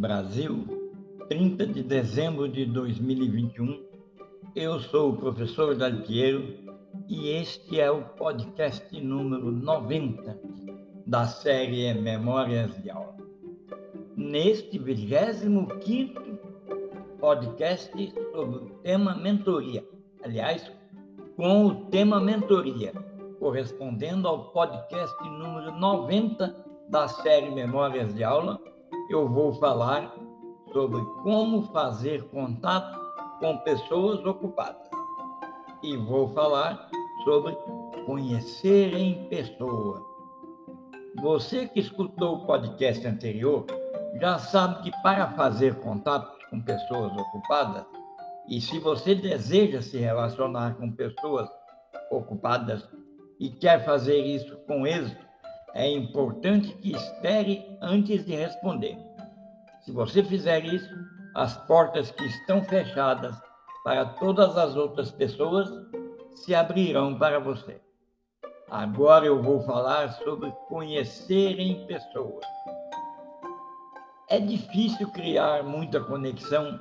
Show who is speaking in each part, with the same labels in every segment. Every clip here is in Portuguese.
Speaker 1: Brasil, 30 de dezembro de 2021. Eu sou o professor Dalpiero e este é o podcast número 90 da série Memórias de Aula. Neste 25 podcast sobre o tema mentoria, aliás, com o tema mentoria, correspondendo ao podcast número 90 da série Memórias de Aula, eu vou falar sobre como fazer contato com pessoas ocupadas. E vou falar sobre conhecer em pessoa. Você que escutou o podcast anterior já sabe que para fazer contato com pessoas ocupadas, e se você deseja se relacionar com pessoas ocupadas e quer fazer isso com êxito, é importante que espere antes de responder. Se você fizer isso, as portas que estão fechadas para todas as outras pessoas se abrirão para você. Agora eu vou falar sobre conhecer em pessoas. É difícil criar muita conexão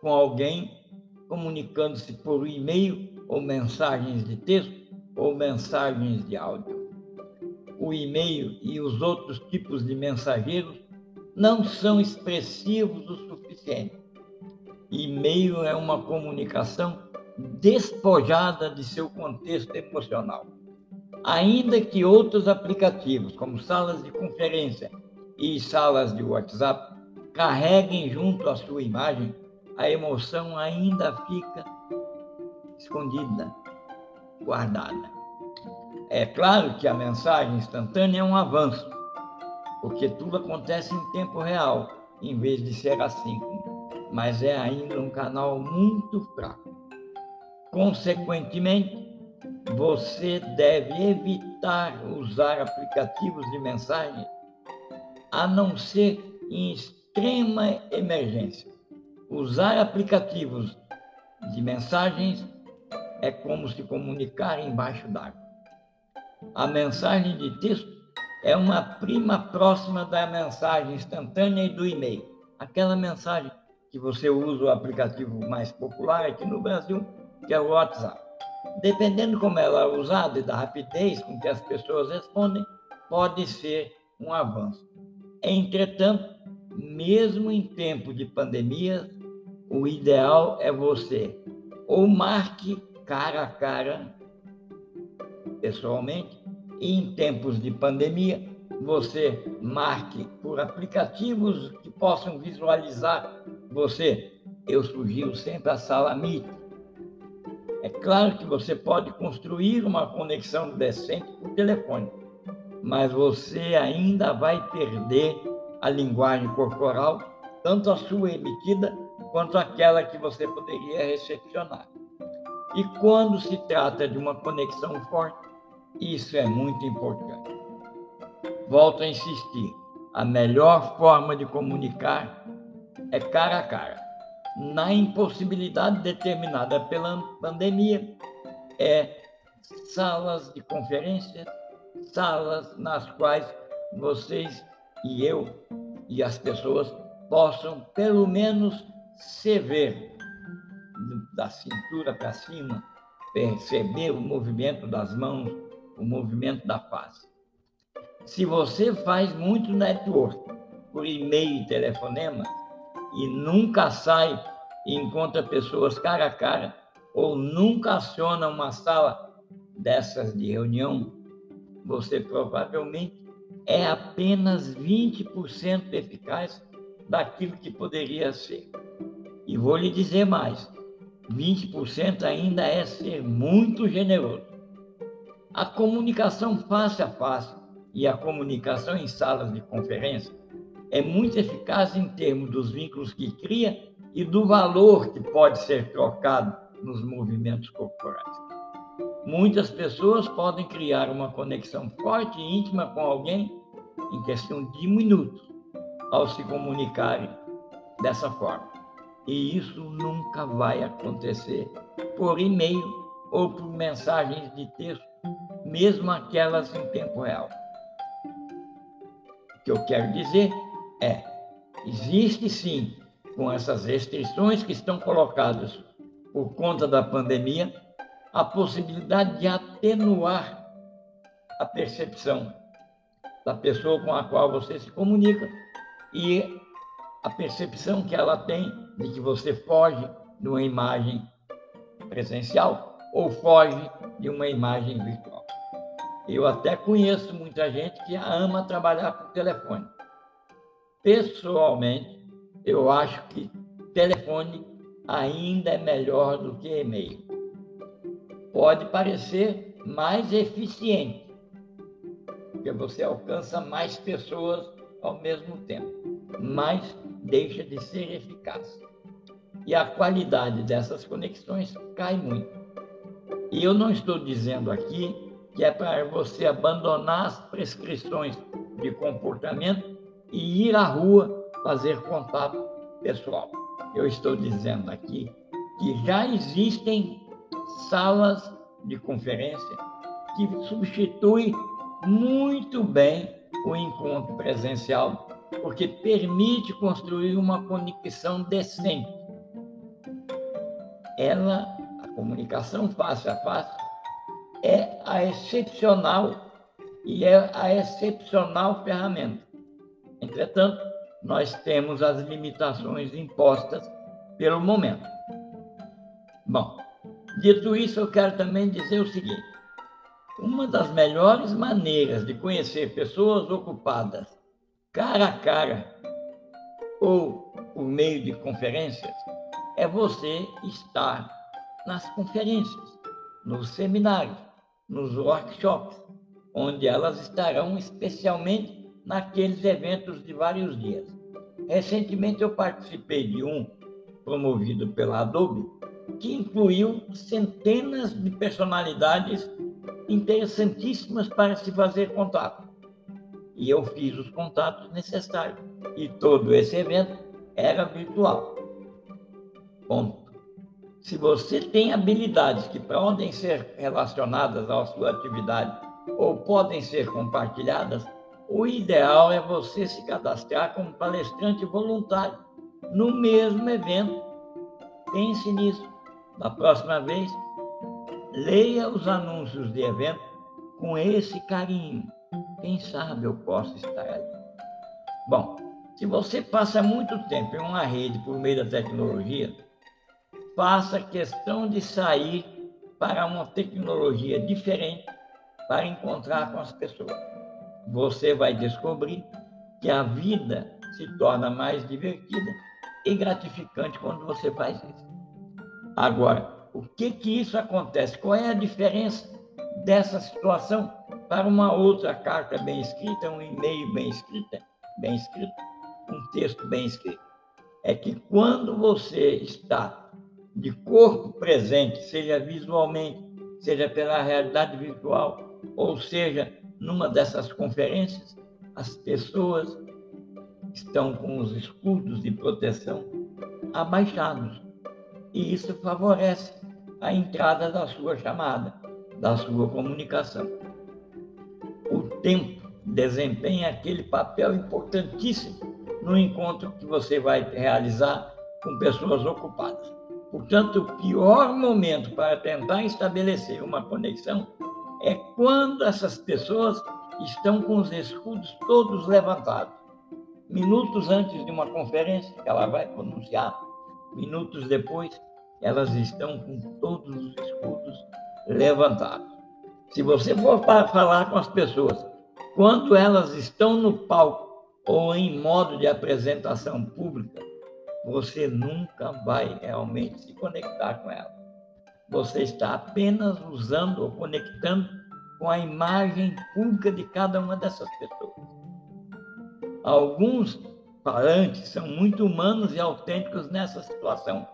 Speaker 1: com alguém comunicando-se por e-mail ou mensagens de texto ou mensagens de áudio. O e-mail e os outros tipos de mensageiros não são expressivos o suficiente. E-mail é uma comunicação despojada de seu contexto emocional. Ainda que outros aplicativos, como salas de conferência e salas de WhatsApp, carreguem junto à sua imagem, a emoção ainda fica escondida, guardada. É claro que a mensagem instantânea é um avanço, porque tudo acontece em tempo real, em vez de ser assim, mas é ainda um canal muito fraco. Consequentemente, você deve evitar usar aplicativos de mensagem a não ser em extrema emergência. Usar aplicativos de mensagens é como se comunicar embaixo d'água. A mensagem de texto é uma prima próxima da mensagem instantânea e do e-mail. Aquela mensagem que você usa o aplicativo mais popular aqui no Brasil, que é o WhatsApp. Dependendo como ela é usada e da rapidez com que as pessoas respondem, pode ser um avanço. Entretanto, mesmo em tempo de pandemia, o ideal é você ou marque cara a cara pessoalmente em tempos de pandemia você marque por aplicativos que possam visualizar você. Eu sugiro sempre a sala Meet. É claro que você pode construir uma conexão decente por telefone, mas você ainda vai perder a linguagem corporal, tanto a sua emitida quanto aquela que você poderia recepcionar. E quando se trata de uma conexão forte, isso é muito importante. Volto a insistir: a melhor forma de comunicar é cara a cara. Na impossibilidade determinada pela pandemia, é salas de conferência, salas nas quais vocês e eu e as pessoas possam, pelo menos, se ver da cintura para cima, perceber o movimento das mãos, o movimento da face. Se você faz muito network por e-mail e telefonema e nunca sai e encontra pessoas cara a cara, ou nunca aciona uma sala dessas de reunião, você provavelmente é apenas 20% eficaz daquilo que poderia ser. E vou lhe dizer mais: 20% ainda é ser muito generoso. A comunicação face a face e a comunicação em salas de conferência é muito eficaz em termos dos vínculos que cria e do valor que pode ser trocado nos movimentos corporais. Muitas pessoas podem criar uma conexão forte e íntima com alguém em questão de minutos ao se comunicarem dessa forma. E isso nunca vai acontecer por e-mail ou por mensagens de texto, mesmo aquelas em tempo real. O que eu quero dizer é: existe sim, com essas restrições que estão colocadas por conta da pandemia, a possibilidade de atenuar a percepção da pessoa com a qual você se comunica e a percepção que ela tem de que você foge de uma imagem presencial ou foge de uma imagem virtual. Eu até conheço muita gente que ama trabalhar por telefone. Pessoalmente, eu acho que telefone ainda é melhor do que e-mail. Pode parecer mais eficiente, porque você alcança mais pessoas ao mesmo tempo, mas deixa de ser eficaz. E a qualidade dessas conexões cai muito. E eu não estou dizendo aqui que é para você abandonar as prescrições de comportamento e ir à rua fazer contato pessoal. Eu estou dizendo aqui que já existem salas de conferência que substituem muito bem o encontro presencial, porque permite construir uma conexão decente. Ela, comunicação face a face, é a excepcional e é a excepcional ferramenta. Entretanto, nós temos as limitações impostas pelo momento. Bom, dito isso, eu quero também dizer o seguinte: uma das melhores maneiras de conhecer pessoas ocupadas cara a cara ou por meio de conferências é você estar nas conferências, nos seminários, nos workshops, onde elas estarão especialmente naqueles eventos de vários dias. Recentemente eu participei de um promovido pela Adobe, que incluiu centenas de personalidades interessantíssimas para se fazer contato. E eu fiz os contatos necessários. E todo esse evento era virtual. Ponto. Se você tem habilidades que podem ser relacionadas à sua atividade ou podem ser compartilhadas, o ideal é você se cadastrar como palestrante voluntário no mesmo evento. Pense nisso. Da próxima vez, leia os anúncios de evento com esse carinho. Quem sabe eu posso estar ali. Bom, se você passa muito tempo em uma rede por meio da tecnologia, faça questão de sair para uma tecnologia diferente para encontrar com as pessoas você vai descobrir que a vida se torna mais divertida e gratificante quando você faz isso. Agora, o que que isso acontece? Qual é a diferença dessa situação para uma outra carta bem escrita, um e-mail bem escrita, bem escrito, um texto bem escrito? É que quando você está de corpo presente, seja visualmente, seja pela realidade virtual, ou seja numa dessas conferências, as pessoas estão com os escudos de proteção abaixados. E isso favorece a entrada da sua chamada, da sua comunicação. O tempo desempenha aquele papel importantíssimo no encontro que você vai realizar com pessoas ocupadas. Portanto, o pior momento para tentar estabelecer uma conexão é quando essas pessoas estão com os escudos todos levantados. Minutos antes de uma conferência que ela vai pronunciar, minutos depois, elas estão com todos os escudos levantados. Se você for para falar com as pessoas, quando elas estão no palco ou em modo de apresentação pública, você nunca vai realmente se conectar com elas você está apenas usando ou conectando com a imagem pública de cada uma dessas pessoas. Alguns falantes são muito humanos e autênticos nessa situação,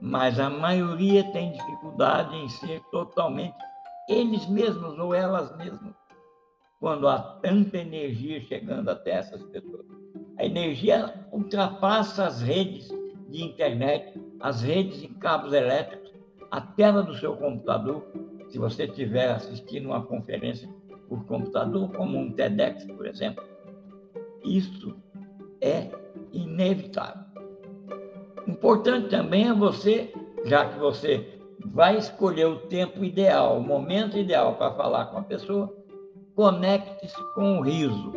Speaker 1: mas a maioria tem dificuldade em ser totalmente eles mesmos ou elas mesmas, quando há tanta energia chegando até essas pessoas. A energia ultrapassa as redes de internet, as redes em cabos elétricos a tela do seu computador, se você estiver assistindo uma conferência por computador, como um TEDx, por exemplo, isso é inevitável. Importante também é você, já que você vai escolher o tempo ideal, o momento ideal para falar com a pessoa, conecte-se com o riso.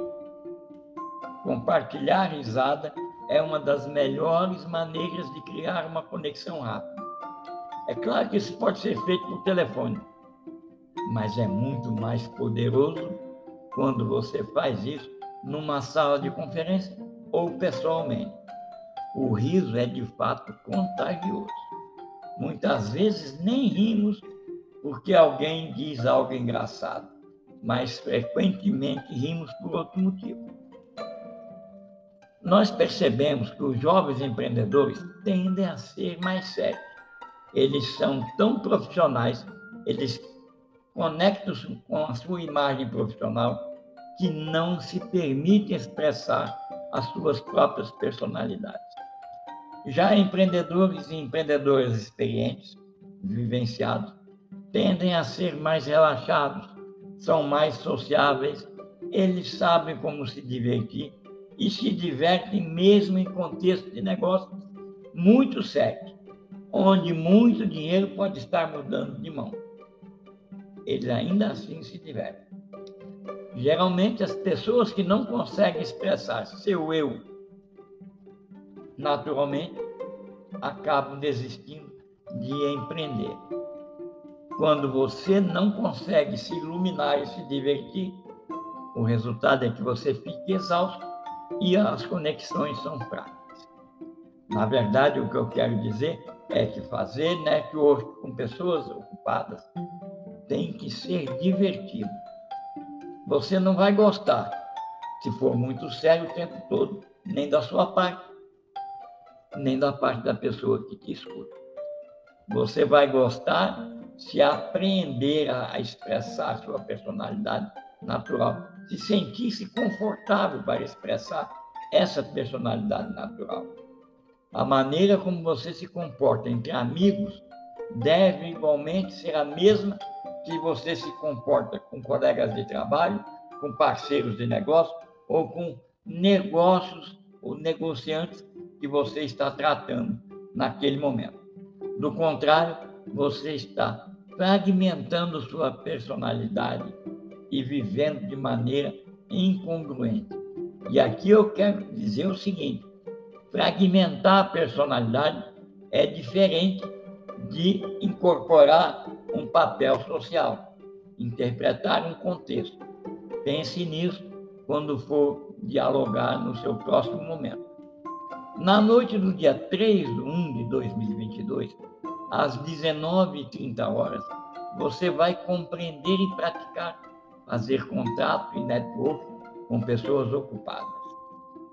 Speaker 1: Compartilhar risada é uma das melhores maneiras de criar uma conexão rápida. É claro que isso pode ser feito por telefone, mas é muito mais poderoso quando você faz isso numa sala de conferência ou pessoalmente. O riso é de fato contagioso. Muitas vezes nem rimos porque alguém diz algo engraçado, mas frequentemente rimos por outro motivo. Nós percebemos que os jovens empreendedores tendem a ser mais sérios. Eles são tão profissionais, eles conectam-se com a sua imagem profissional que não se permitem expressar as suas próprias personalidades. Já empreendedores e empreendedoras experientes, vivenciados, tendem a ser mais relaxados, são mais sociáveis, eles sabem como se divertir e se divertem mesmo em contexto de negócio muito sério, onde muito dinheiro pode estar mudando de mão. Eles ainda assim se divertem. Geralmente, as pessoas que não conseguem expressar seu eu naturalmente, acabam desistindo de empreender. Quando você não consegue se iluminar e se divertir, o resultado é que você fica exausto e as conexões são fracas. Na verdade, o que eu quero dizer é que fazer network com pessoas ocupadas tem que ser divertido. Você não vai gostar se for muito sério o tempo todo, nem da sua parte, nem da parte da pessoa que te escuta. Você vai gostar se aprender a expressar sua personalidade natural, se sentir-se confortável para expressar essa personalidade natural. A maneira como você se comporta entre amigos deve igualmente ser a mesma que você se comporta com colegas de trabalho, com parceiros de negócio ou com negócios ou negociantes que você está tratando naquele momento. Do contrário, você está fragmentando sua personalidade e vivendo de maneira incongruente. E aqui eu quero dizer o seguinte: fragmentar a personalidade é diferente de incorporar um papel social, interpretar um contexto. Pense nisso quando for dialogar no seu próximo momento. Na noite do dia 3 de 1 de 2022, às 19h30 horas, você vai compreender e praticar fazer contato e network com pessoas ocupadas.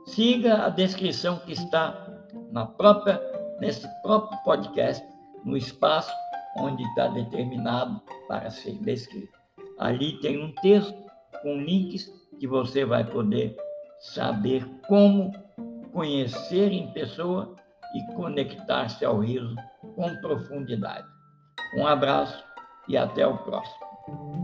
Speaker 1: Siga a descrição que está na própria, nesse próprio podcast, no espaço onde está determinado para ser descrito. Ali tem um texto com links que você vai poder saber como conhecer em pessoa e conectar-se ao riso com profundidade. Um abraço e até o próximo.